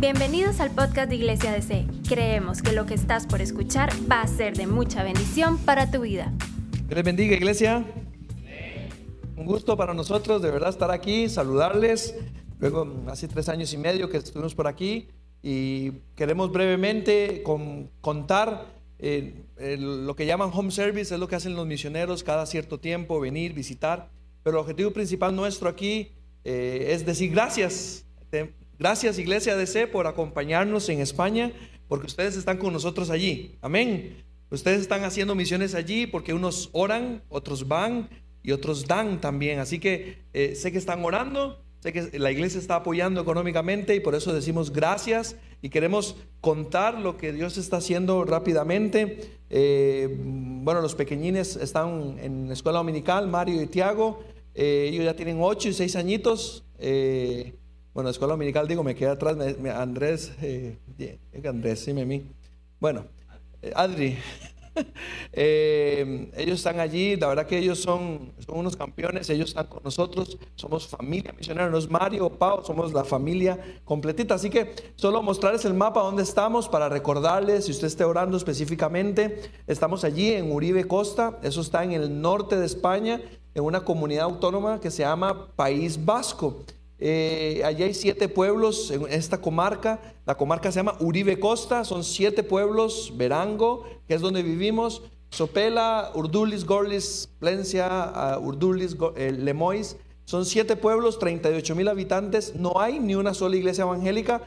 Bienvenidos al podcast de Iglesia DC. Creemos que lo que estás por escuchar va a ser de mucha bendición para tu vida. Que les bendiga, iglesia. Un gusto para nosotros de verdad estar aquí, saludarles. Luego, hace tres años y medio que estuvimos por aquí y queremos brevemente contar eh, lo que llaman home service, es lo que hacen los misioneros cada cierto tiempo, venir, visitar. Pero el objetivo principal nuestro aquí eh, es decir gracias. Gracias Iglesia DC por acompañarnos en España, porque ustedes están con nosotros allí. Amén. Ustedes están haciendo misiones allí porque unos oran, otros van y otros dan también. Así que eh, sé que están orando, sé que la iglesia está apoyando económicamente y por eso decimos gracias y queremos contar lo que Dios está haciendo rápidamente. Eh, bueno, los pequeñines están en la escuela dominical, Mario y Tiago. Eh, ellos ya tienen ocho y seis añitos. Bueno, escuela dominical, digo, me queda atrás Andrés, eh, Andrés, sí, mí. Bueno, eh, Adri, eh, ellos están allí, la verdad que ellos son, unos campeones, ellos están con nosotros, somos familia misionera, no es Mario Pau, somos la familia completita. Así que solo mostrarles el mapa donde estamos para recordarles, si usted esté orando específicamente, estamos allí en Uribe Costa, eso está en el norte de España, en una comunidad autónoma que se llama País Vasco. Eh, allí hay siete pueblos en esta comarca. La comarca se llama Uribe Costa. Son siete pueblos. Verango, que es donde vivimos. Sopela, Urdulis, Gorlis, Plencia, uh, Urdulis, eh, Lemois. Son siete pueblos, 38 mil habitantes. No hay ni una sola iglesia evangélica.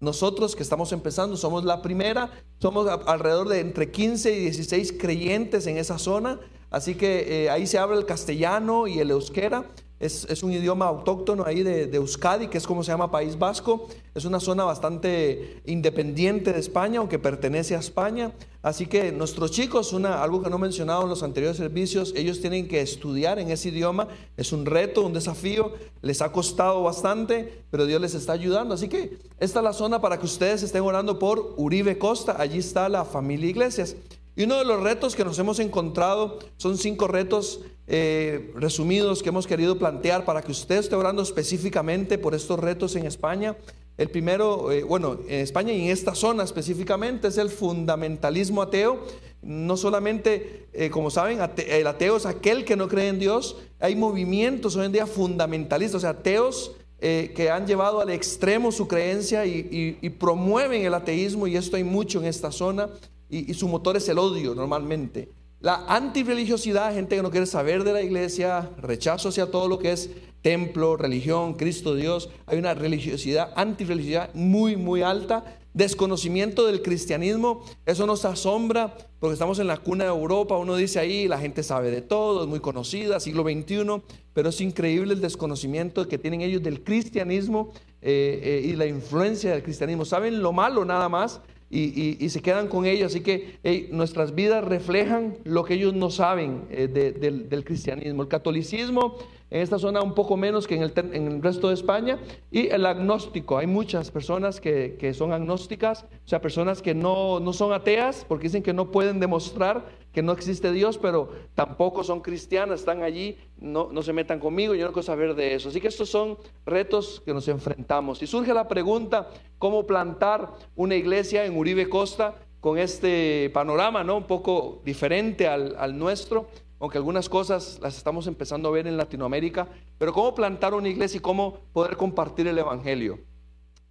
Nosotros que estamos empezando somos la primera. Somos alrededor de entre 15 y 16 creyentes en esa zona. Así que eh, ahí se habla el castellano y el euskera. Es, un idioma autóctono ahí de, Euskadi, que es como se llama País Vasco. Es una zona bastante independiente de España, aunque pertenece a España. Así que nuestros chicos, una, algo que no he mencionado en los anteriores servicios, ellos tienen que estudiar en ese idioma. Es un reto, un desafío. Les ha costado bastante, pero Dios les está ayudando. Así que esta es la zona para que ustedes estén orando por Uribe Costa. Allí está la familia Iglesias. Y uno de los retos que nos hemos encontrado son cinco retos eh, resumidos que hemos querido plantear para que usted esté orando específicamente por estos retos en España. El primero, eh, bueno, en España y en esta zona específicamente es el fundamentalismo ateo. No solamente, eh, como saben, el ateo es aquel que no cree en Dios. Hay movimientos hoy en día fundamentalistas, o sea, ateos que han llevado al extremo su creencia y, y, promueven el ateísmo y esto hay mucho en esta zona y, su motor es el odio normalmente. La antirreligiosidad, gente que no quiere saber de la iglesia, rechazo hacia todo lo que es templo, religión, Cristo Dios. Hay una religiosidad, antirreligiosidad muy, muy alta. Desconocimiento del cristianismo, eso nos asombra porque estamos en la cuna de Europa, uno dice ahí, la gente sabe de todo, es muy conocida, siglo XXI, pero es increíble el desconocimiento que tienen ellos del cristianismo eh, eh, y la influencia del cristianismo. Saben lo malo nada más, y, se quedan con ellos. Así que nuestras vidas reflejan lo que ellos no saben eh, del, cristianismo. El catolicismo en esta zona un poco menos que en el, resto de España. Y el agnóstico. Hay muchas personas que, que son agnósticas, o sea, personas que no, no son ateas porque dicen que no pueden demostrar que no existe Dios, pero tampoco son cristianas, están allí, no, no se metan conmigo, yo no quiero saber de eso. Así que estos son retos que nos enfrentamos. Y surge la pregunta, ¿cómo plantar una iglesia en Uribe Costa con este panorama, ¿no? Un poco diferente al, al nuestro, aunque algunas cosas las estamos empezando a ver en Latinoamérica, pero ¿cómo plantar una iglesia y cómo poder compartir el Evangelio?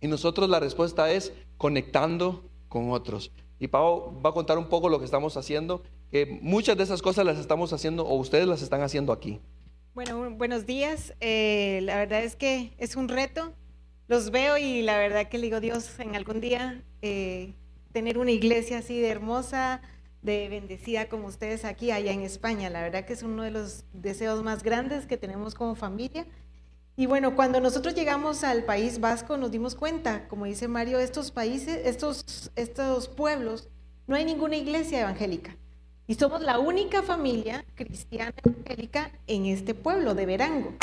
Y nosotros la respuesta es conectando con otros. Y Pau va a contar un poco lo que estamos haciendo que muchas de esas cosas las estamos haciendo o ustedes las están haciendo aquí. Bueno, buenos días. Eh, la verdad es que es un reto. Los veo y la verdad que le digo Dios en algún día eh, tener una iglesia así de hermosa, de bendecida como ustedes aquí allá en España. La verdad que es uno de los deseos más grandes que tenemos como familia. Y bueno, cuando nosotros llegamos al País Vasco nos dimos cuenta, como dice Mario, estos países, estos, estos pueblos, no hay ninguna iglesia evangélica. Y somos la única familia cristiana evangélica en este pueblo de Verango.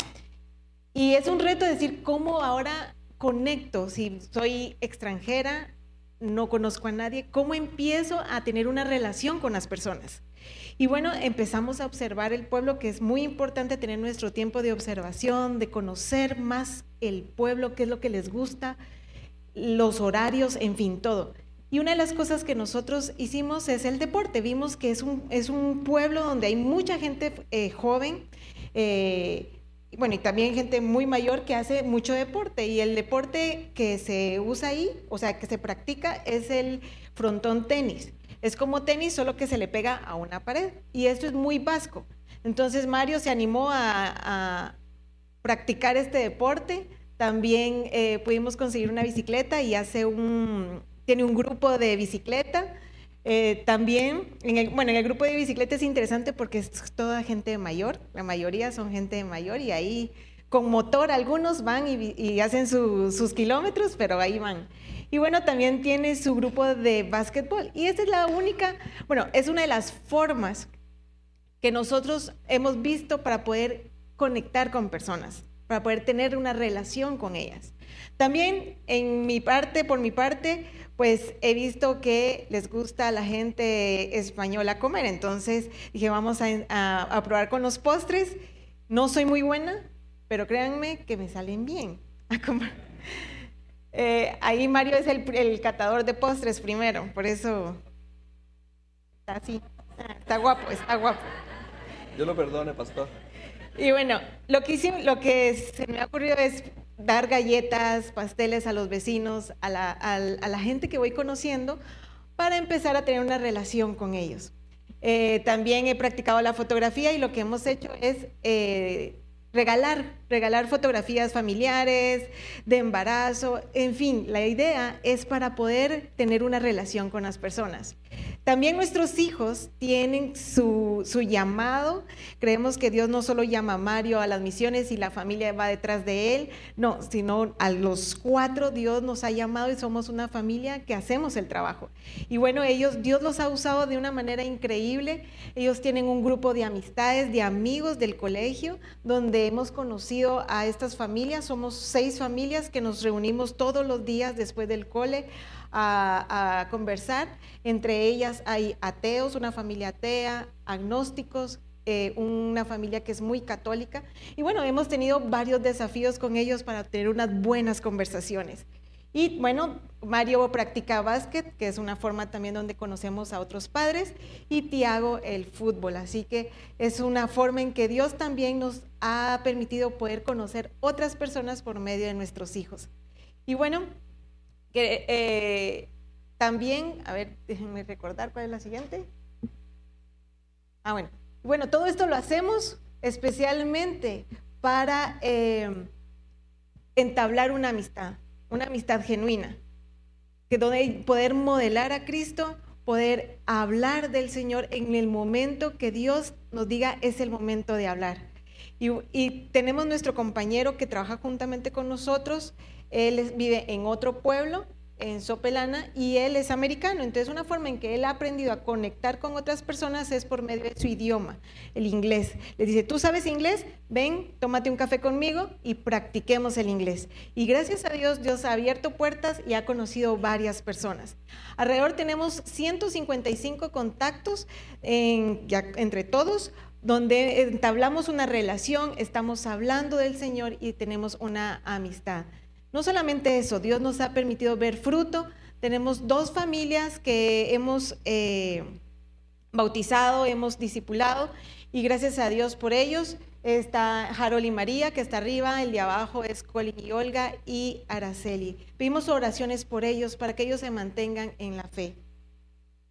Y es un reto decir cómo ahora conecto, si soy extranjera, no conozco a nadie, cómo empiezo a tener una relación con las personas. Y bueno, empezamos a observar el pueblo, que es muy importante tener nuestro tiempo de observación, de conocer más el pueblo, qué es lo que les gusta, los horarios, en fin, todo. Y una de las cosas que nosotros hicimos es el deporte. Vimos que es un, es un pueblo donde hay mucha gente eh, joven, eh, bueno, y también gente muy mayor que hace mucho deporte. Y el deporte que se usa ahí, o sea, que se practica, es el frontón tenis. Es como tenis, solo que se le pega a una pared. Y esto es muy vasco. Entonces Mario se animó a, practicar este deporte. También eh, pudimos conseguir una bicicleta y hace un, tiene un grupo de bicicleta. Eh, también, en el, bueno, en el grupo de bicicleta es interesante porque es toda gente mayor, la mayoría son gente mayor y ahí con motor algunos van y, hacen sus kilómetros, pero ahí van. Y bueno, también tiene su grupo de básquetbol. Y esta es la única, bueno, es una de las formas que nosotros hemos visto para poder conectar con personas, para poder tener una relación con ellas. También en mi parte, por mi parte, pues he visto que les gusta a la gente española comer. Entonces dije, vamos a, probar con los postres. No soy muy buena, pero créanme que me salen bien a comer. Eh, ahí Mario es el, el, catador de postres primero, por eso está así. Está guapo, está guapo. Yo lo perdone, pastor. Y bueno, lo que, que se me ha ocurrido es dar galletas, pasteles a los vecinos, a la, gente que voy conociendo, para empezar a tener una relación con ellos. Eh, también he practicado la fotografía y lo que hemos hecho es eh, regalar fotografías familiares, de embarazo, en fin, la idea es para poder tener una relación con las personas. También nuestros hijos tienen su, llamado. Creemos que Dios no solo llama a Mario a las misiones y la familia va detrás de él, no, sino a los cuatro Dios nos ha llamado y somos una familia que hacemos el trabajo. Y bueno, ellos, Dios los ha usado de una manera increíble. Ellos tienen un grupo de amistades, de amigos del colegio, donde hemos conocido a estas familias. Somos seis familias que nos reunimos todos los días después del cole a, conversar. Entre ellas hay ateos, una familia atea, agnósticos, eh, una familia que es muy católica. Y bueno, hemos tenido varios desafíos con ellos para tener unas buenas conversaciones. Y bueno, Mario practica básquet, que es una forma también donde conocemos a otros padres, y Tiago el fútbol. Así que es una forma en que Dios también nos ha permitido poder conocer otras personas por medio de nuestros hijos. Y bueno, eh, también, a ver, déjenme recordar cuál es la siguiente. Ah, bueno. Bueno, todo esto lo hacemos especialmente para eh, entablar una amistad, una amistad genuina, que donde poder modelar a Cristo, poder hablar del Señor en el momento que Dios nos diga es el momento de hablar. Y tenemos nuestro compañero que trabaja juntamente con nosotros él vive en otro pueblo, en Sopelana, y él es americano. Entonces, una forma en que él ha aprendido a conectar con otras personas es por medio de su idioma, el inglés. Le dice, ¿tú sabes inglés? Ven, tómate un café conmigo y practiquemos el inglés. Y gracias a Dios, Dios ha abierto puertas y ha conocido varias personas. Alrededor tenemos 155 contactos entre todos donde entablamos una relación, estamos hablando del Señor y tenemos una amistad. No solamente eso, Dios nos ha permitido ver fruto. Tenemos dos familias que hemos eh, bautizado, hemos discipulado y gracias a Dios por ellos. Está Harold y María, que está arriba, el de abajo es Colin y Olga y Araceli. Pedimos oraciones por ellos para que ellos se mantengan en la fe.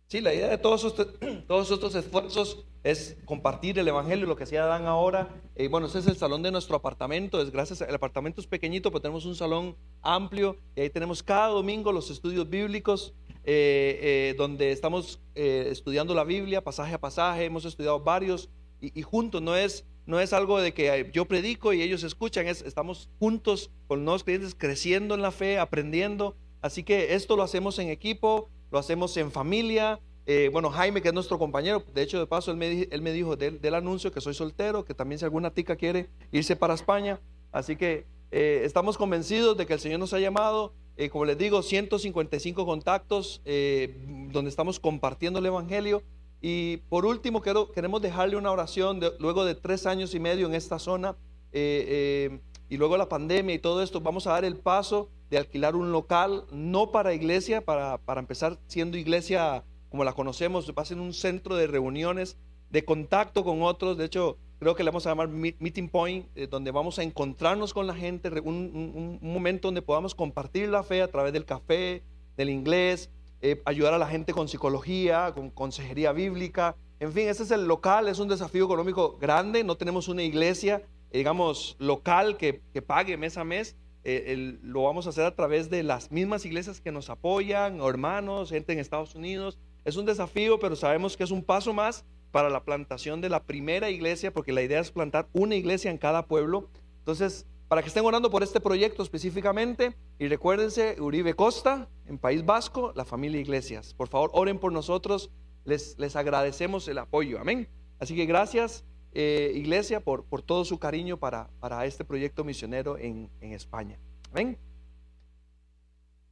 Sí, la idea de todos todos estos esfuerzos es compartir el Evangelio, lo que hacía Dan ahora. Y bueno, ese es el salón de nuestro apartamento. Es gracias, el apartamento es pequeñito, pero tenemos un salón amplio. Y ahí tenemos cada domingo los estudios bíblicos, eh, eh, donde estamos eh, estudiando la Biblia, pasaje a pasaje. Hemos estudiado varios y, juntos. No es, no es algo de que yo predico y ellos escuchan. Es, estamos juntos con nuevos clientes, creciendo en la fe, aprendiendo. Así que esto lo hacemos en equipo, lo hacemos en familia eh, bueno, Jaime, que es nuestro compañero, de hecho, de paso, él me, dijo del, anuncio que soy soltero, que también si alguna tica quiere irse para España. Así que eh, estamos convencidos de que el Señor nos ha llamado. Eh, como les digo, 155 contactos donde estamos compartiendo el Evangelio. Y por último, queremos dejarle una oración luego de tres años y medio en esta zona y luego la pandemia y todo esto. Vamos a dar el paso de alquilar un local, no para iglesia, para, para empezar siendo iglesia como la conocemos, va a ser un centro de reuniones, de contacto con otros. De hecho, creo que le vamos a llamar Meeting Point, eh, donde vamos a encontrarnos con la gente, un, un, momento donde podamos compartir la fe a través del café, del inglés, eh, ayudar a la gente con psicología, con consejería bíblica. En fin, este es el local, es un desafío económico grande, no tenemos una iglesia, digamos, local que, que pague mes a mes. Eh, lo vamos a hacer a través de las mismas iglesias que nos apoyan, hermanos, gente en Estados Unidos. Es un desafío, pero sabemos que es un paso más para la plantación de la primera iglesia, porque la idea es plantar una iglesia en cada pueblo. Entonces, para que estén orando por este proyecto específicamente, y recuérdense, Uribe Costa, en País Vasco, la familia Iglesias. Por favor, oren por nosotros, les, les agradecemos el apoyo, amén. Así que gracias, eh, Iglesia, por, por todo su cariño para, para este proyecto misionero en, en España. Amén.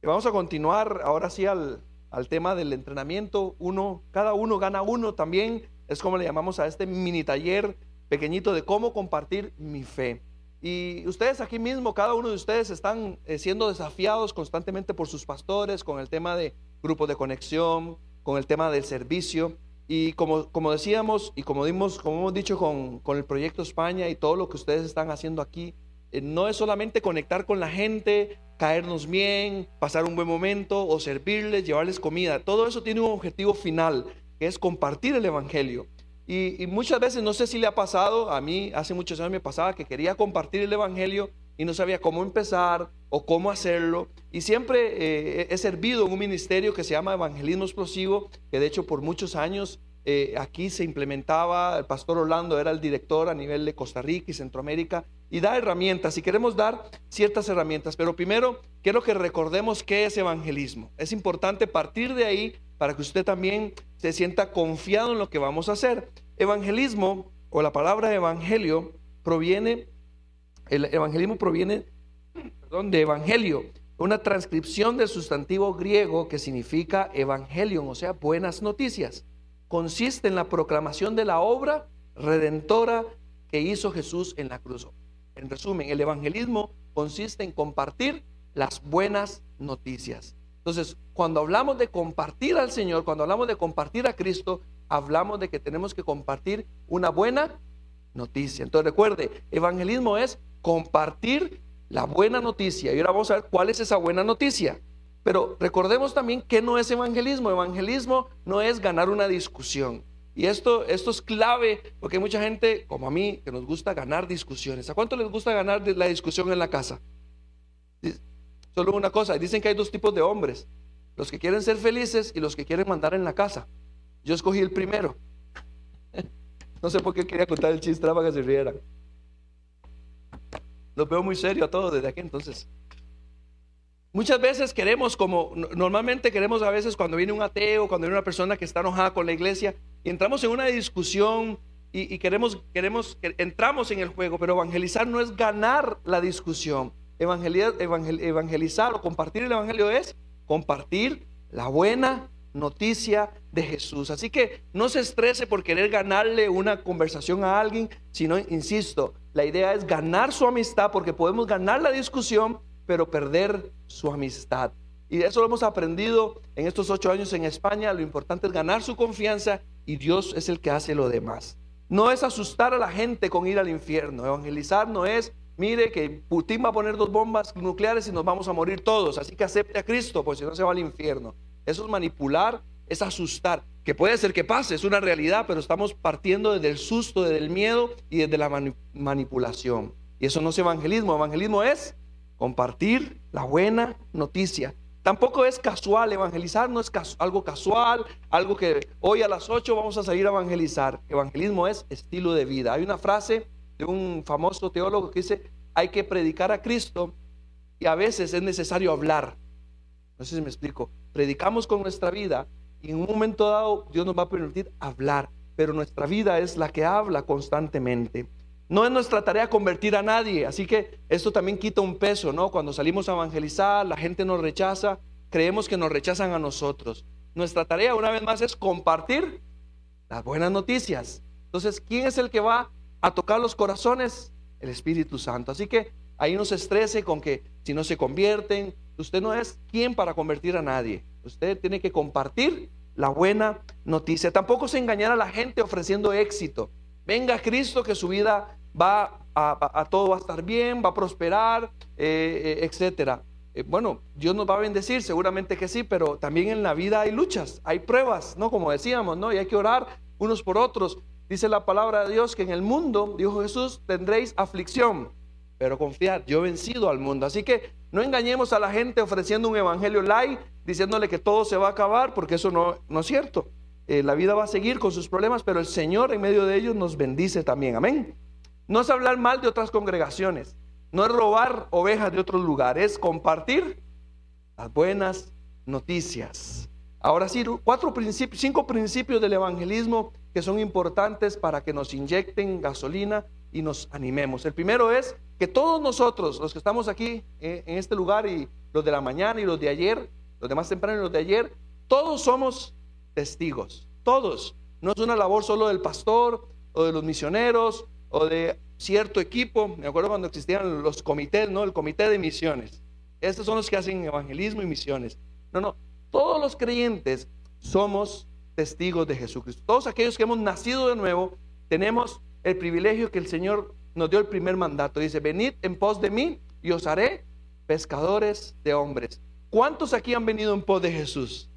Vamos a continuar ahora sí al, al tema del entrenamiento. Uno, cada uno gana uno también es como le llamamos a este mini taller pequeñito de cómo compartir mi fe. Y ustedes aquí mismo, cada uno de ustedes están eh, siendo desafiados constantemente por sus pastores con el tema de grupos de conexión, con el tema del servicio. Y como, como decíamos y como, dimos, como hemos dicho con, con el proyecto España y todo lo que ustedes están haciendo aquí, eh, no es solamente conectar con la gente, caernos bien, pasar un buen momento o servirles, llevarles comida. Todo eso tiene un objetivo final que es compartir el Evangelio. Y, muchas veces, no sé si le ha pasado, a mí hace muchos años me pasaba que quería compartir el Evangelio y no sabía cómo empezar o cómo hacerlo. Y siempre eh, he servido en un ministerio que se llama Evangelismo Explosivo, que de hecho por muchos años eh, aquí se implementaba, el pastor Orlando era el director a nivel de Costa Rica y Centroamérica, y da herramientas, y queremos dar ciertas herramientas, pero primero quiero que recordemos qué es evangelismo. Es importante partir de ahí para que usted también se sienta confiado en lo que vamos a hacer. Evangelismo o la palabra evangelio proviene, el evangelismo proviene, de evangelio, una transcripción del sustantivo griego que significa evangelion, o sea, buenas noticias. Consiste en la proclamación de la obra redentora que hizo Jesús en la cruz. En resumen, el evangelismo consiste en compartir las buenas noticias. Entonces, cuando hablamos de compartir al Señor, cuando hablamos de compartir a Cristo, hablamos de que tenemos que compartir una buena noticia. Entonces, recuerde, evangelismo es compartir la buena noticia. Y ahora vamos a ver cuál es esa buena noticia. Pero recordemos también que no es evangelismo. Evangelismo no es ganar una discusión. Y esto, esto es clave porque hay mucha gente, como a mí, que nos gusta ganar discusiones. ¿A cuánto les gusta ganar la discusión en la casa? Solo una cosa, dicen que hay dos tipos de hombres, los que quieren ser felices y los que quieren mandar en la casa. Yo escogí el primero. No sé por qué quería contar el chiste para que se rieran. Lo veo muy serio a todos desde aquí entonces. Muchas veces queremos, como normalmente queremos a veces cuando viene un ateo, cuando viene una persona que está enojada con la iglesia, y entramos en una discusión y, queremos, queremos, entramos en el juego, pero evangelizar no es ganar la discusión. Evangelizar, o compartir el Evangelio es compartir la buena noticia de Jesús. Así que no se estrese por querer ganarle una conversación a alguien, sino, insisto, la idea es ganar su amistad porque podemos ganar la discusión, pero perder su amistad. Y eso lo hemos aprendido en estos ocho años en España. Lo importante es ganar su confianza y Dios es el que hace lo demás. No es asustar a la gente con ir al infierno. Evangelizar no es mire que Putin va a poner dos bombas nucleares y nos vamos a morir todos, así que acepte a Cristo, porque si no se va al infierno. Eso es manipular, es asustar, que puede ser que pase, es una realidad, pero estamos partiendo desde el susto, desde el miedo y desde la manipulación. Y eso no es evangelismo, evangelismo es compartir la buena noticia. Tampoco es casual, evangelizar no es algo casual, algo que hoy a las 8 vamos a salir a evangelizar. Evangelismo es estilo de vida. Hay una frase de un famoso teólogo que dice, hay que predicar a Cristo y a veces es necesario hablar. No sé si me explico. Predicamos con nuestra vida y en un momento dado Dios nos va a permitir hablar, pero nuestra vida es la que habla constantemente. No es nuestra tarea convertir a nadie, así que esto también quita un peso, ¿no? Cuando salimos a evangelizar, la gente nos rechaza, creemos que nos rechazan a nosotros. Nuestra tarea, una vez más, es compartir las buenas noticias. Entonces, ¿quién es el que va a tocar los corazones? El Espíritu Santo. Así que ahí no se estrese con que si no se convierten, usted no es quien para convertir a nadie. Usted tiene que compartir la buena noticia. Tampoco se engañar a la gente ofreciendo éxito. Venga Cristo que su vida va a, todo va a estar bien, va a prosperar, eh, eh, etcétera. Eh, bueno, Dios nos va a bendecir, seguramente que sí, pero también en la vida hay luchas, hay pruebas, ¿no? Como decíamos, ¿no? Y hay que orar unos por otros. Dice la palabra de Dios que en el mundo, dijo Jesús, tendréis aflicción, pero confiad, yo he vencido al mundo. Así que no engañemos a la gente ofreciendo un evangelio light, diciéndole que todo se va a acabar, porque eso no, no es cierto. La vida va a seguir con sus problemas, pero el Señor en medio de ellos nos bendice también. Amén. No es hablar mal de otras congregaciones, no es robar ovejas de otros lugares, es compartir las buenas noticias. Ahora sí, cuatro principios, cinco principios del evangelismo que son importantes para que nos inyecten gasolina y nos animemos. El primero es que todos nosotros, los que estamos aquí eh, en este lugar y los de la mañana y los de ayer, los de más temprano y los de ayer, todos somos testigos, todos. No es una labor solo del pastor o de los misioneros o de cierto equipo, me acuerdo cuando existían los comités, ¿no? El comité de misiones. Estos son los que hacen evangelismo y misiones. No, no, todos los creyentes somos testigos de Jesucristo. Todos aquellos que hemos nacido de nuevo, tenemos el privilegio que el Señor nos dio el primer mandato. Dice, venid en pos de mí y os haré pescadores de hombres. ¿Cuántos aquí han venido en pos de Jesús?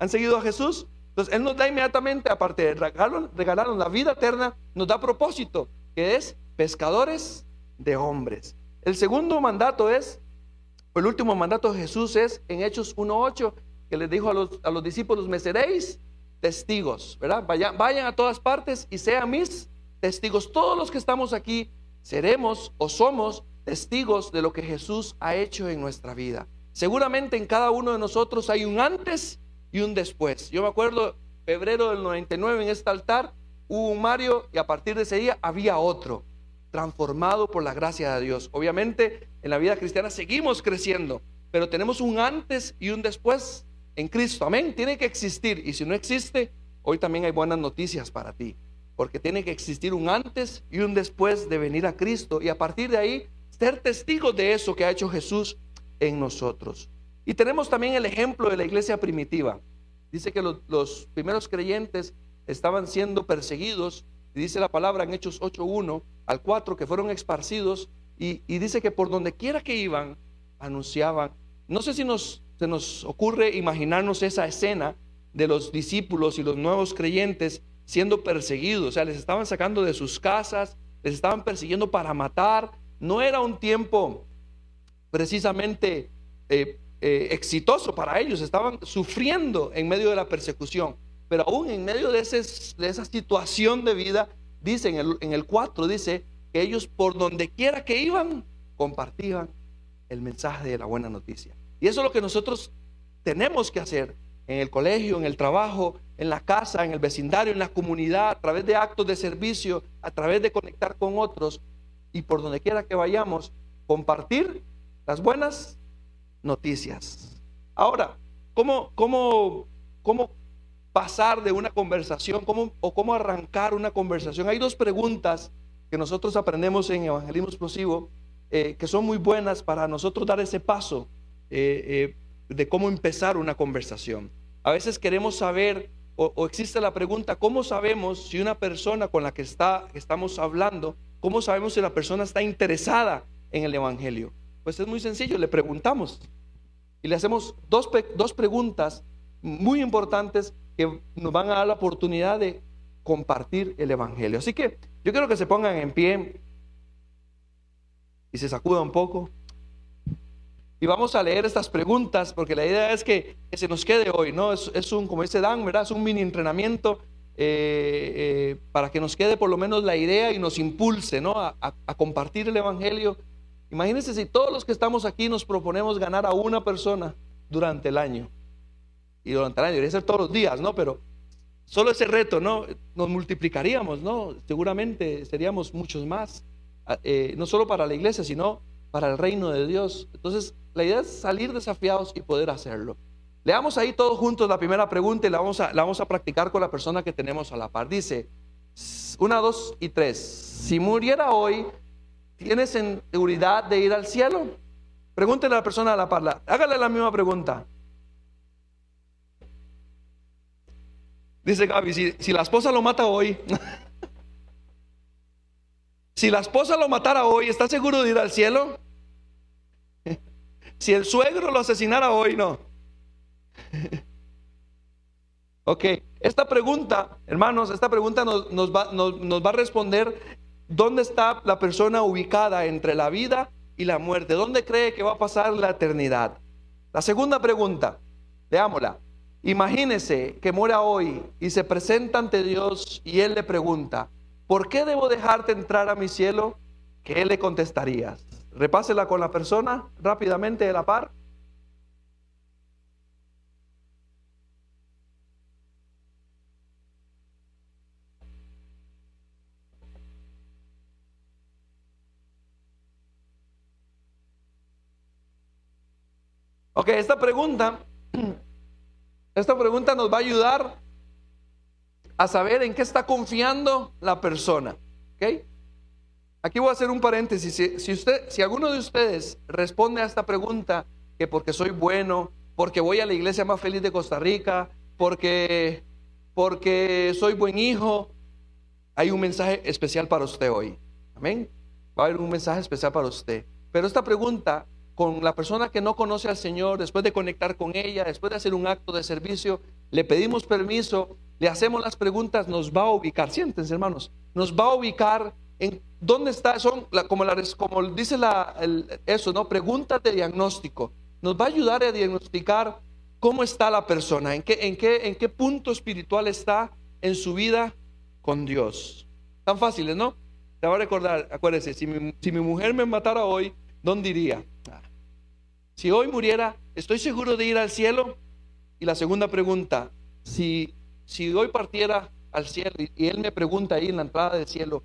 ¿Han seguido a Jesús? Entonces, Él nos da inmediatamente, aparte de regalarnos, la vida eterna, nos da propósito, que es pescadores de hombres. El segundo mandato es, el último mandato de Jesús es en Hechos 1.8, que les dijo a los, a los, discípulos, me seréis testigos, ¿verdad? Vayan, vayan a todas partes y sean mis testigos. Todos los que estamos aquí seremos o somos testigos de lo que Jesús ha hecho en nuestra vida. Seguramente en cada uno de nosotros hay un antes y un después. Yo me acuerdo, febrero del 99 en este altar, hubo un Mario y a partir de ese día había otro, transformado por la gracia de Dios. Obviamente en la vida cristiana seguimos creciendo, pero tenemos un antes y un después en Cristo. Amén. Tiene que existir. Y si no existe, hoy también hay buenas noticias para ti. Porque tiene que existir un antes y un después de venir a Cristo. Y a partir de ahí, ser testigos de eso que ha hecho Jesús en nosotros. Y tenemos también el ejemplo de la iglesia primitiva. Dice que los, primeros creyentes estaban siendo perseguidos. Y dice la palabra en Hechos 8.1 al 4 que fueron esparcidos. Y, dice que por donde quiera que iban, anunciaban. No sé si nos, se nos ocurre imaginarnos esa escena de los discípulos y los nuevos creyentes siendo perseguidos. O sea, les estaban sacando de sus casas, les estaban persiguiendo para matar. No era un tiempo precisamente eh, eh, exitoso para ellos, estaban sufriendo en medio de la persecución, pero aún en medio de, de esa situación de vida, dice en el, en el 4, dice que ellos por donde quiera que iban, compartían el mensaje de la buena noticia. Y eso es lo que nosotros tenemos que hacer en el colegio, en el trabajo, en la casa, en el vecindario, en la comunidad, a través de actos de servicio, a través de conectar con otros y por donde quiera que vayamos, compartir las buenas noticias. Ahora, ¿cómo, cómo, cómo pasar de una conversación cómo, o cómo arrancar una conversación? Hay dos preguntas que nosotros aprendemos en Evangelismo Explosivo eh, que son muy buenas para nosotros dar ese paso eh, eh, de cómo empezar una conversación. A veces queremos saber o, existe la pregunta, ¿cómo sabemos si una persona con la que, está, estamos hablando, cómo sabemos si la persona está interesada en el Evangelio? Pues es muy sencillo, le preguntamos y le hacemos dos, dos preguntas muy importantes que nos van a dar la oportunidad de compartir el Evangelio. Así que yo quiero que se pongan en pie y se sacudan un poco. Y vamos a leer estas preguntas porque la idea es que, se nos quede hoy, ¿no? Es, un, como dice Dan, ¿verdad? Es un mini entrenamiento eh, eh, para que nos quede por lo menos la idea y nos impulse, ¿no? a compartir el Evangelio Imagínense si todos los que estamos aquí nos proponemos ganar a una persona durante el año. Y durante el año, debería ser todos los días, ¿no? Pero solo ese reto, ¿no? Nos multiplicaríamos, ¿no? Seguramente seríamos muchos más. Ah, eh, no solo para la iglesia, sino para el reino de Dios. Entonces, la idea es salir desafiados y poder hacerlo. Leamos ahí todos juntos la primera pregunta y la vamos a, la vamos a practicar con la persona que tenemos a la par. Dice, una, dos y tres. Si muriera hoy, ¿Tienes seguridad de ir al cielo? Pregúntele a la persona a la parla. Hágale la misma pregunta. Dice Gaby, si, la esposa lo mata hoy, si la esposa lo matara hoy, ¿está seguro de ir al cielo? Si el suegro lo asesinara hoy, no. Ok, esta pregunta, hermanos, esta pregunta nos, va, a responder dónde está la persona ubicada entre la vida y la muerte. ¿Dónde cree que va a pasar la eternidad? La segunda pregunta, veámosla. Imagínese que muera hoy y se presenta ante Dios y Él le pregunta, ¿por qué debo dejarte entrar a mi cielo? ¿Qué le contestarías? Repásela con la persona rápidamente de la par. Ok, esta pregunta, esta pregunta nos va a ayudar a saber en qué está confiando la persona. ¿Ok? Aquí voy a hacer un paréntesis. Si, usted, si alguno de ustedes responde a esta pregunta, que porque soy bueno, porque voy a la iglesia más feliz de Costa Rica, porque, porque soy buen hijo, hay un mensaje especial para usted hoy. Amén. Va a haber un mensaje especial para usted. Pero esta pregunta, con la persona que no conoce al Señor, después de conectar con ella, después de hacer un acto de servicio, le pedimos permiso, le hacemos las preguntas, nos va a ubicar. Siéntense, hermanos, nos va a ubicar en dónde está, son como, la, como dice la, eso, ¿no? Preguntas de diagnóstico. Nos va a ayudar a diagnosticar cómo está la persona, en qué, en qué, en qué punto espiritual está en su vida con Dios. Tan fáciles, ¿no? Te va a recordar, acuérdese, si mi, si mi mujer me matara hoy, ¿dónde iría? Si hoy muriera, ¿estoy seguro de ir al cielo? Y la segunda pregunta, si, si hoy partiera al cielo y él me pregunta ahí en la entrada del cielo,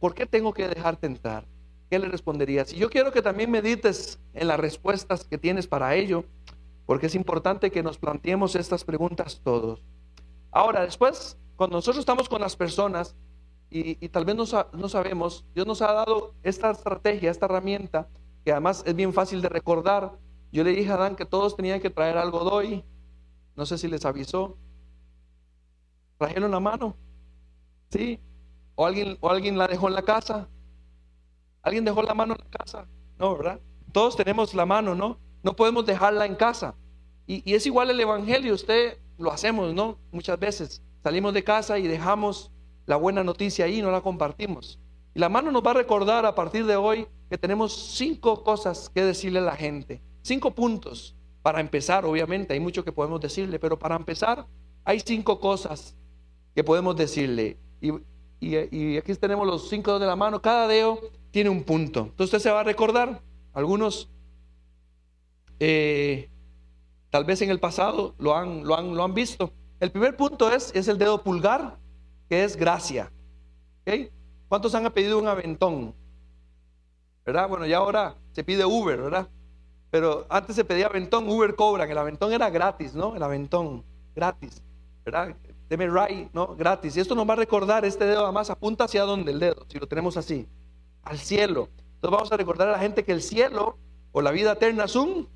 ¿por qué tengo que dejarte entrar? ¿Qué le responderías? Y yo quiero que también medites en las respuestas que tienes para ello, porque es importante que nos planteemos estas preguntas todos. Ahora, después, cuando nosotros estamos con las personas y, tal vez no, no sabemos, Dios nos ha dado esta estrategia, esta herramienta, que además es bien fácil de recordar. Yo le dije a Adán que todos tenían que traer algo de hoy. No sé si les avisó. Trajeron la mano. Sí, ¿O alguien, o alguien la dejó en la casa? ¿Alguien dejó la mano en la casa? No, ¿verdad? Todos tenemos la mano, ¿no? No podemos dejarla en casa. Y, es igual el Evangelio, usted lo hacemos, ¿no? Muchas veces salimos de casa y dejamos la buena noticia ahí, no la compartimos. Y la mano nos va a recordar a partir de hoy que tenemos cinco cosas que decirle a la gente. Cinco puntos para empezar, obviamente, hay mucho que podemos decirle, pero para empezar hay cinco cosas que podemos decirle. Y y, aquí tenemos los cinco de la mano, cada dedo tiene un punto. Entonces usted se va a recordar, algunos eh, tal vez en el pasado lo han, lo, han, lo han visto. El primer punto es, es el dedo pulgar, que es gracia. ¿Cuántos han pedido un aventón? ¿Verdad? Bueno, ya ahora se pide Uber, ¿verdad? Pero antes se pedía aventón, Uber cobran. El aventón era gratis, ¿no? El aventón, gratis, ¿verdad? deme right, ¿no? Gratis. Y esto nos va a recordar, este dedo además apunta hacia donde el dedo, si lo tenemos así, al cielo. Entonces vamos a recordar a la gente que el cielo o la vida eterna es un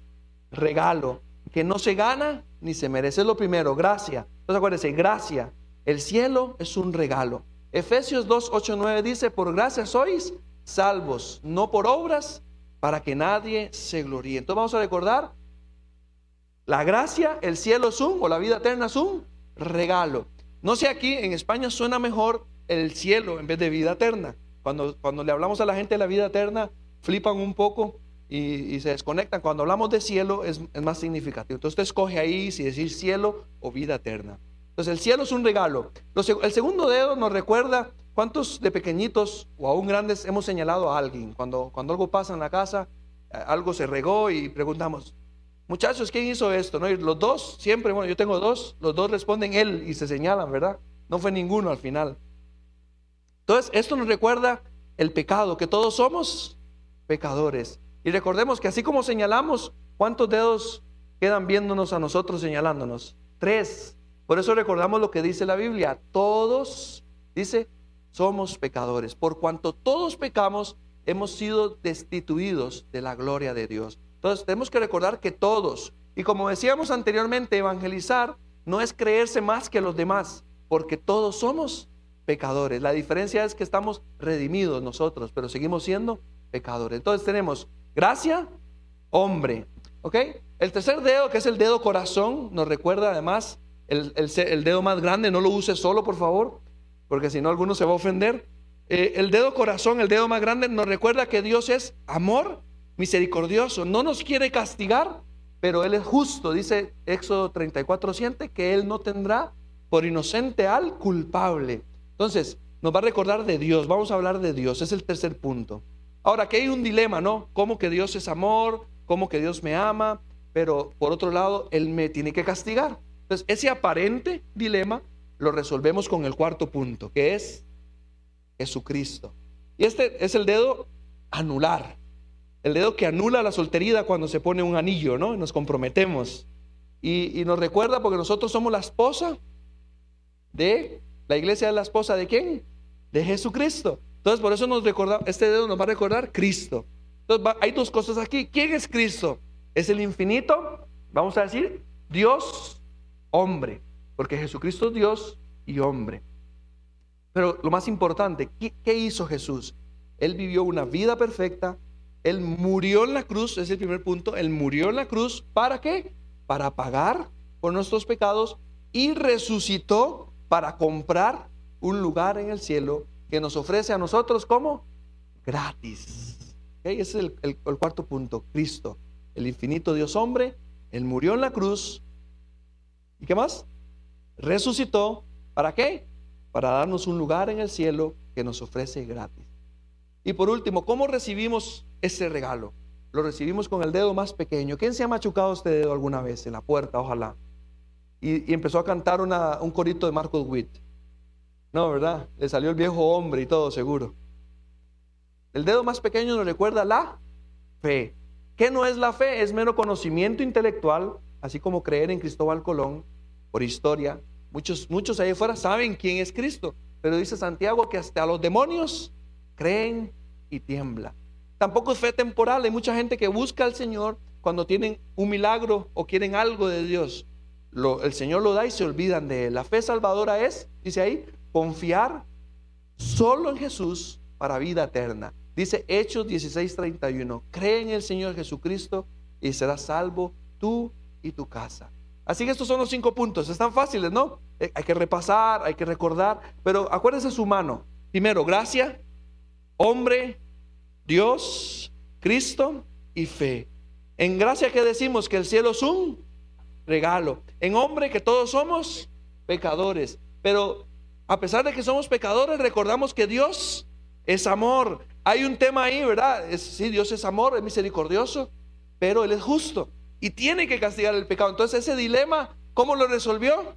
regalo, que no se gana ni se merece. Es lo primero, gracia. Entonces acuérdense, gracia. El cielo es un regalo. Efesios 2, 8, 9 dice, por gracia sois salvos, no por obras, para que nadie se gloríe. Entonces vamos a recordar, la gracia, el cielo es un, o la vida eterna es un regalo. No sé aquí, en España suena mejor el cielo en vez de vida eterna. Cuando, cuando le hablamos a la gente de la vida eterna, flipan un poco y, se desconectan. Cuando hablamos de cielo es, más significativo. Entonces usted escoge ahí si decir cielo o vida eterna. Entonces el cielo es un regalo. el segundo dedo nos recuerda cuántos de pequeñitos o aún grandes hemos señalado a alguien. Cuando, cuando algo pasa en la casa, eh, algo se regó y preguntamos, Muchachos, ¿quién hizo esto? ¿No? los dos, siempre, bueno, yo tengo dos, los dos responden él y se señalan, ¿verdad? No fue ninguno al final. Entonces, esto nos recuerda el pecado, que todos somos pecadores. Y recordemos que así como señalamos, ¿cuántos dedos quedan viéndonos a nosotros señalándonos? Tres. Por eso recordamos lo que dice la Biblia. Todos, dice, somos pecadores. Por cuanto todos pecamos hemos sido destituidos de la gloria de Dios. Entonces tenemos que recordar que todos, y como decíamos anteriormente, evangelizar no es creerse más que los demás, porque todos somos pecadores. La diferencia es que estamos redimidos nosotros, pero seguimos siendo pecadores. Entonces tenemos gracia, hombre, ¿ok? El tercer dedo, que es el dedo corazón, nos recuerda además el, el dedo más grande, no lo use solo, por favor, porque si no alguno se va a ofender. Eh, el dedo corazón, el dedo más grande, nos recuerda que Dios es amor misericordioso, no nos quiere castigar, pero Él es justo, dice Éxodo 34, que Él no tendrá por inocente al culpable. Entonces, nos va a recordar de Dios, vamos a hablar de Dios, es el tercer punto. Ahora, que hay un dilema, ¿no? ¿Cómo que Dios es amor? ¿Cómo que Dios me ama? Pero por otro lado, Él me tiene que castigar. Entonces, ese aparente dilema lo resolvemos con el cuarto punto, que es Jesucristo. Y este es el dedo anular. El dedo que anula la soltería cuando se pone un anillo, ¿no? Nos comprometemos. Y, nos recuerda porque nosotros somos la esposa de la iglesia es la esposa de quién? De Jesucristo. Entonces, por eso nos recuerda, este dedo nos va a recordar Cristo. Entonces, hay dos cosas aquí. ¿Quién es Cristo? Es el infinito, vamos a decir, Dios, hombre. Porque Jesucristo es Dios y hombre. Pero lo más importante, ¿qué, hizo Jesús? Él vivió una vida perfecta. Él murió en la cruz, es el primer punto. Él murió en la cruz. ¿Para qué? Para pagar por nuestros pecados y resucitó para comprar un lugar en el cielo que nos ofrece a nosotros como gratis. Ese es el, el, cuarto punto, Cristo, el infinito Dios hombre, Él murió en la cruz. ¿Y qué más? Resucitó. ¿Para qué? Para darnos un lugar en el cielo que nos ofrece gratis. Y por último, ¿cómo recibimos ese regalo? Lo recibimos con el dedo más pequeño. ¿Quién se ha machucado este dedo alguna vez en la puerta? Ojalá y, empezó a cantar un corito de Marcos Witt. No, ¿verdad? Le salió el viejo hombre y todo seguro. El dedo más pequeño nos recuerda la fe. ¿Qué no es la fe? Es mero conocimiento intelectual, así como creer en Cristóbal Colón por historia. Muchos, muchos ahí afuera saben quién es Cristo, pero dice Santiago que hasta los demonios creen y tiembla. Tampoco es fe temporal. Hay mucha gente que busca al Señor cuando tienen un milagro o quieren algo de Dios el Señor lo da y se olvidan de él. La fe salvadora es, dice ahí, confiar solo en Jesús para vida eterna. Dice Hechos 16:31, cree en el Señor Jesucristo y serás salvo tú y tu casa. Así que estos son los cinco puntos, están fáciles, ¿no? Eh, hay que repasar, hay que recordar, pero acuérdese su mano. Primero, gracia, hombre, Dios, Cristo y fe. En gracia que decimos que el cielo es un regalo. En hombre que todos somos pecadores. Pero a pesar de que somos pecadores, recordamos que Dios es amor. Hay un tema ahí, ¿verdad? Sí, Dios es amor, es misericordioso, pero Él es justo y tiene que castigar el pecado. Entonces ese dilema, ¿cómo lo resolvió?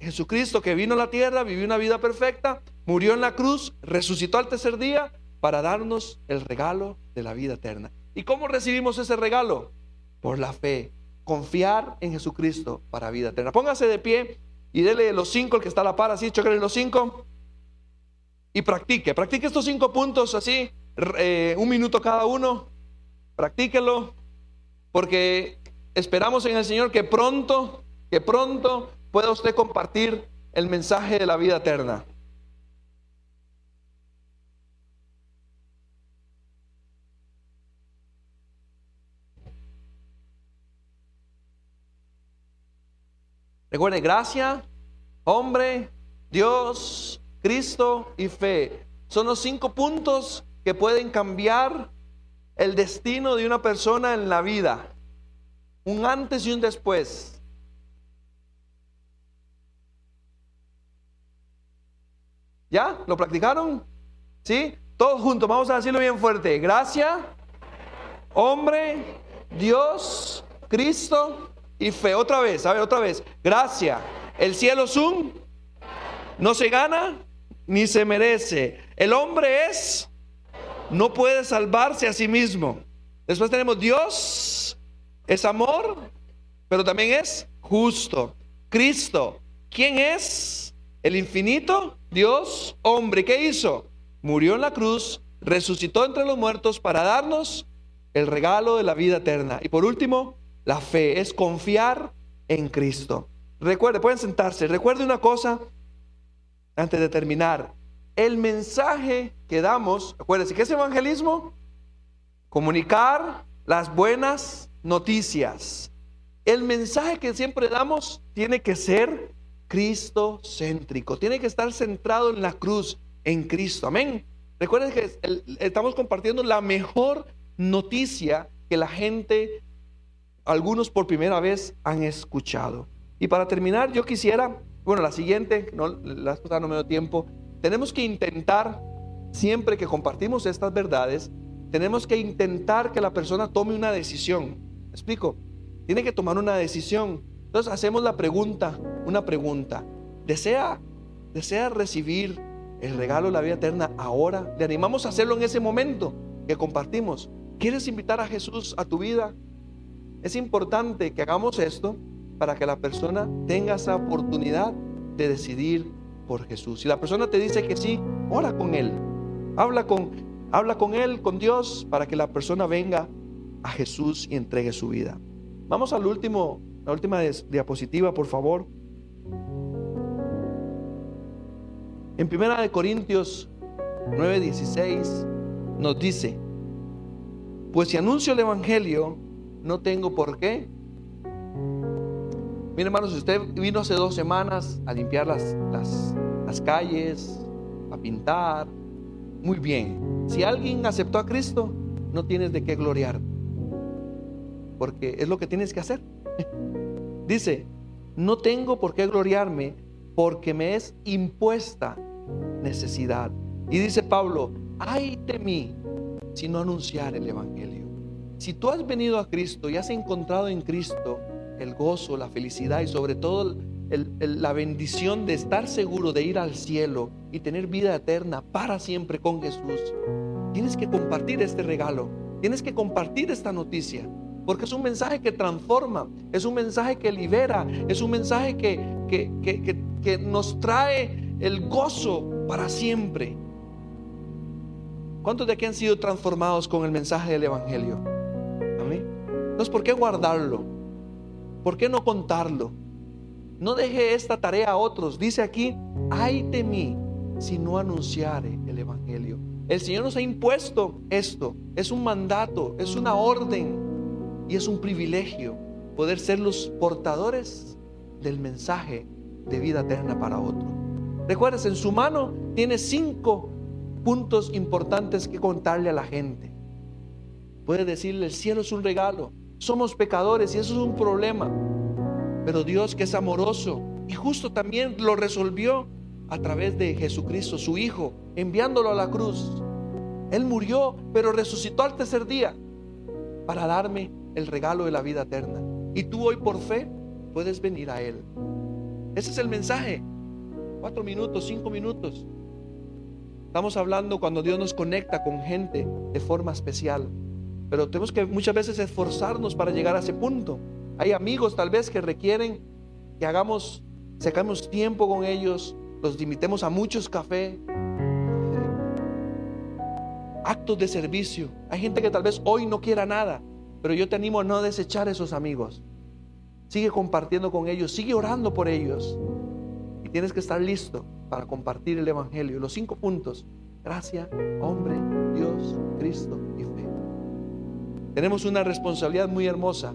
Jesucristo que vino a la tierra, vivió una vida perfecta, murió en la cruz, resucitó al tercer día para darnos el regalo de la vida eterna. ¿Y cómo recibimos ese regalo? Por la fe confiar en Jesucristo para vida eterna. Póngase de pie y dele los cinco, el que está a la par, así, chocale los cinco. Y practique, practique estos cinco puntos así, eh, un minuto cada uno. Practíquelo, porque esperamos en el Señor que pronto, que pronto pueda usted compartir el mensaje de la vida eterna. Recuerde, gracia, hombre, Dios, Cristo y fe. Son los cinco puntos que pueden cambiar el destino de una persona en la vida. Un antes y un después. ¿Ya? ¿Lo practicaron? ¿Sí? Todos juntos, vamos a decirlo bien fuerte. Gracia, hombre, Dios, Cristo y fe. Otra vez, a ver, otra vez. Gracia. El cielo es un, no se gana ni se merece. El hombre es, no puede salvarse a sí mismo. Después tenemos Dios, es amor, pero también es justo. Cristo, ¿quién es? El infinito, Dios, hombre. ¿Qué hizo? Murió en la cruz, resucitó entre los muertos para darnos el regalo de la vida eterna. Y por último, la fe es confiar en Cristo. Recuerde, pueden sentarse. Recuerde una cosa antes de terminar. El mensaje que damos, acuérdense, ¿qué es evangelismo? Comunicar las buenas noticias. El mensaje que siempre damos tiene que ser Cristo céntrico, tiene que estar centrado en la cruz, en Cristo. Amén. Recuerden que estamos compartiendo la mejor noticia que la gente, algunos por primera vez, han escuchado. Y para terminar, yo quisiera, bueno, la siguiente, no, la no me dio tiempo, tenemos que intentar, siempre que compartimos estas verdades, tenemos que intentar que la persona tome una decisión. ¿Me explico? Tiene que tomar una decisión. Entonces hacemos la pregunta, una pregunta. ¿Desea, desea recibir el regalo de la vida eterna ahora? Le animamos a hacerlo en ese momento que compartimos. ¿Quieres invitar a Jesús a tu vida? Es importante que hagamos esto para que la persona tenga esa oportunidad de decidir por Jesús. Si la persona te dice que sí, ora con él. Habla con, habla con él, con Dios, para que la persona venga a Jesús y entregue su vida. Vamos al último, la última diapositiva, por favor. En Primera de Corintios 9:16 nos dice, pues si anuncio el evangelio, no tengo por qué Mire, hermanos, si usted vino hace dos semanas a limpiar las, las, calles, a pintar, muy bien. Si alguien aceptó a Cristo, no tienes de qué gloriar, porque es lo que tienes que hacer. Dice, no tengo por qué gloriarme porque me es impuesta necesidad. Y dice Pablo, ay de si no anunciar el Evangelio. Si tú has venido a Cristo y has encontrado en Cristo el gozo, la felicidad y sobre todo la bendición de estar seguro de ir al cielo y tener vida eterna para siempre con Jesús, tienes que compartir este regalo, tienes que compartir esta noticia, porque es un mensaje que transforma, es un mensaje que libera, es un mensaje que, que, que nos trae el gozo para siempre. ¿Cuántos de aquí han sido transformados con el mensaje del Evangelio? Amén. Entonces, ¿por qué guardarlo? ¿Por qué no contarlo? No deje esta tarea a otros. Dice aquí, ay de mí si no anunciare el Evangelio. El Señor nos ha impuesto esto. Es un mandato, es una orden y es un privilegio poder ser los portadores del mensaje de vida eterna para otro. Recuerdes, en su mano tiene cinco puntos importantes que contarle a la gente. Puede decirle, el cielo es un regalo, somos pecadores y eso es un problema. Pero Dios que es amoroso y justo también lo resolvió a través de Jesucristo, su Hijo, enviándolo a la cruz. Él murió, pero resucitó al tercer día para darme el regalo de la vida eterna. Y tú hoy por fe puedes venir a Él. Ese es el mensaje. Cuatro minutos, cinco minutos. Estamos hablando cuando Dios nos conecta con gente de forma especial. Pero tenemos que muchas veces esforzarnos para llegar a ese punto. Hay amigos tal vez que requieren que hagamos, sacamos tiempo con ellos, los invitemos a muchos cafés, actos de servicio. Hay gente que tal vez hoy no quiera nada, pero yo te animo a no desechar esos amigos. Sigue compartiendo con ellos, sigue orando por ellos. Y tienes que estar listo para compartir el Evangelio. Los cinco puntos. Gracia, hombre, Dios, Cristo. Tenemos una responsabilidad muy hermosa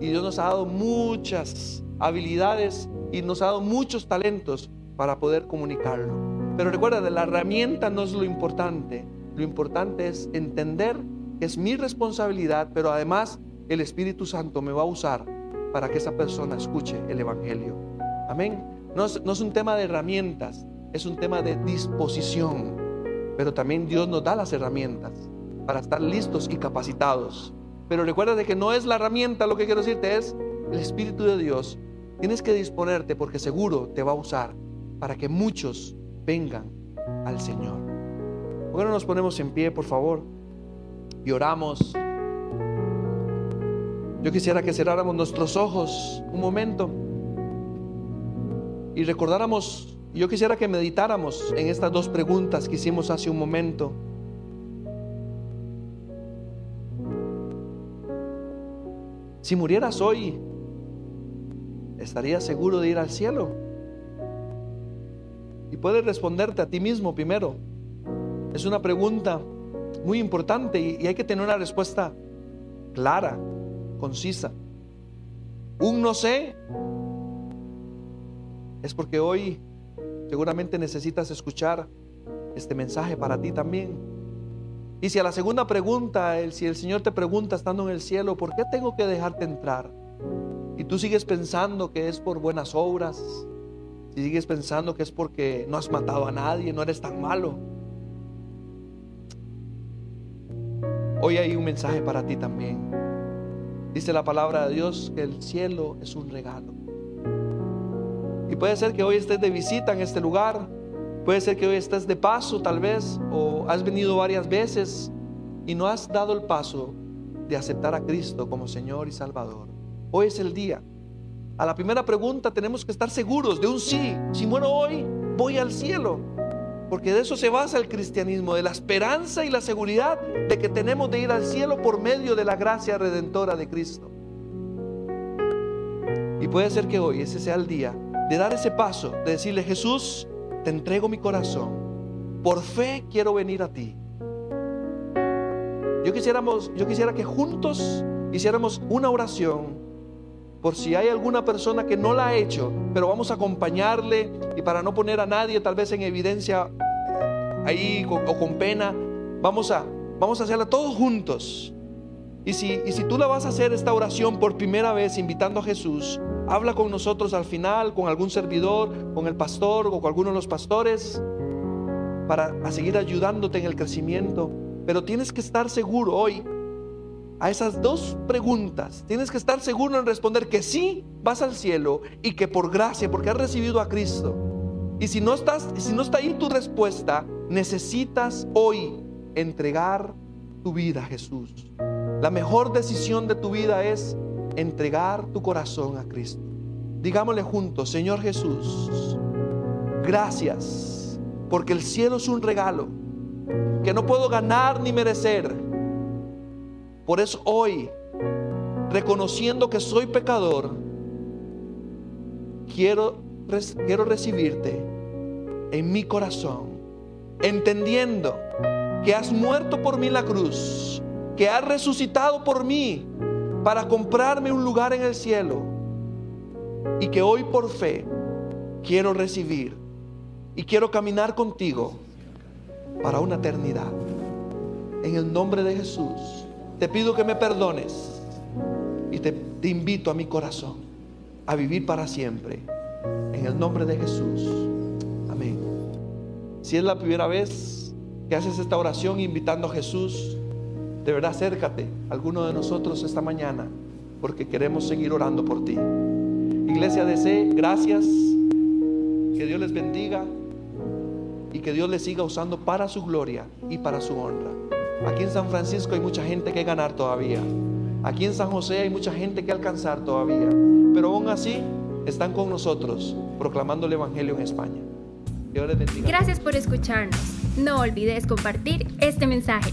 y Dios nos ha dado muchas habilidades y nos ha dado muchos talentos para poder comunicarlo. Pero recuerda, la herramienta no es lo importante. Lo importante es entender que es mi responsabilidad, pero además el Espíritu Santo me va a usar para que esa persona escuche el Evangelio. Amén. No es, no es un tema de herramientas, es un tema de disposición. Pero también Dios nos da las herramientas para estar listos y capacitados. Pero recuerda de que no es la herramienta, lo que quiero decirte es el Espíritu de Dios. Tienes que disponerte porque seguro te va a usar para que muchos vengan al Señor. ¿Por nos ponemos en pie, por favor? Y oramos. Yo quisiera que cerráramos nuestros ojos un momento y recordáramos, yo quisiera que meditáramos en estas dos preguntas que hicimos hace un momento. Si murieras hoy, ¿estarías seguro de ir al cielo? Y puedes responderte a ti mismo primero. Es una pregunta muy importante y, hay que tener una respuesta clara, concisa. Un no sé es porque hoy seguramente necesitas escuchar este mensaje para ti también. Y si a la segunda pregunta, si el Señor te pregunta estando en el cielo, ¿por qué tengo que dejarte entrar? Y tú sigues pensando que es por buenas obras, si sigues pensando que es porque no has matado a nadie, no eres tan malo. Hoy hay un mensaje para ti también. Dice la palabra de Dios que el cielo es un regalo. Y puede ser que hoy estés de visita en este lugar, puede ser que hoy estés de paso tal vez, o has venido varias veces y no has dado el paso de aceptar a Cristo como Señor y Salvador. Hoy es el día. A la primera pregunta tenemos que estar seguros de un sí. Si muero hoy, voy al cielo. Porque de eso se basa el cristianismo, de la esperanza y la seguridad de que tenemos de ir al cielo por medio de la gracia redentora de Cristo. Y puede ser que hoy ese sea el día de dar ese paso, de decirle, Jesús, te entrego mi corazón. Por fe quiero venir a ti. Yo, quisiéramos, yo quisiera que juntos hiciéramos una oración por si hay alguna persona que no la ha hecho, pero vamos a acompañarle y para no poner a nadie tal vez en evidencia ahí o con pena, vamos a, vamos a hacerla todos juntos. Y si, y si tú la vas a hacer esta oración por primera vez invitando a Jesús, habla con nosotros al final, con algún servidor, con el pastor o con alguno de los pastores, para seguir ayudándote en el crecimiento. Pero tienes que estar seguro hoy a esas dos preguntas, tienes que estar seguro en responder que sí vas al cielo y que por gracia, porque has recibido a Cristo. Y si no estás, si no está ahí tu respuesta, necesitas hoy entregar tu vida a Jesús. La mejor decisión de tu vida es entregar tu corazón a Cristo. Digámosle juntos, Señor Jesús, gracias, porque el cielo es un regalo que no puedo ganar ni merecer por eso hoy, reconociendo que soy pecador, quiero, quiero recibirte en mi corazón, entendiendo que has muerto por mí la cruz, que has resucitado por mí para comprarme un lugar en el cielo y que hoy por fe quiero recibir y quiero caminar contigo para una eternidad. En el nombre de Jesús te pido que me perdones y te, invito a mi corazón a vivir para siempre. En el nombre de Jesús. Amén. Si es la primera vez que haces esta oración invitando a Jesús, de verdad acércate a alguno de nosotros esta mañana porque queremos seguir orando por ti. Iglesia DC, gracias. Que Dios les bendiga y que Dios les siga usando para su gloria y para su honra. Aquí en San Francisco hay mucha gente que ganar todavía. Aquí en San José hay mucha gente que alcanzar todavía. Pero aún así están con nosotros proclamando el Evangelio en España. Gracias por escucharnos. No olvides compartir este mensaje.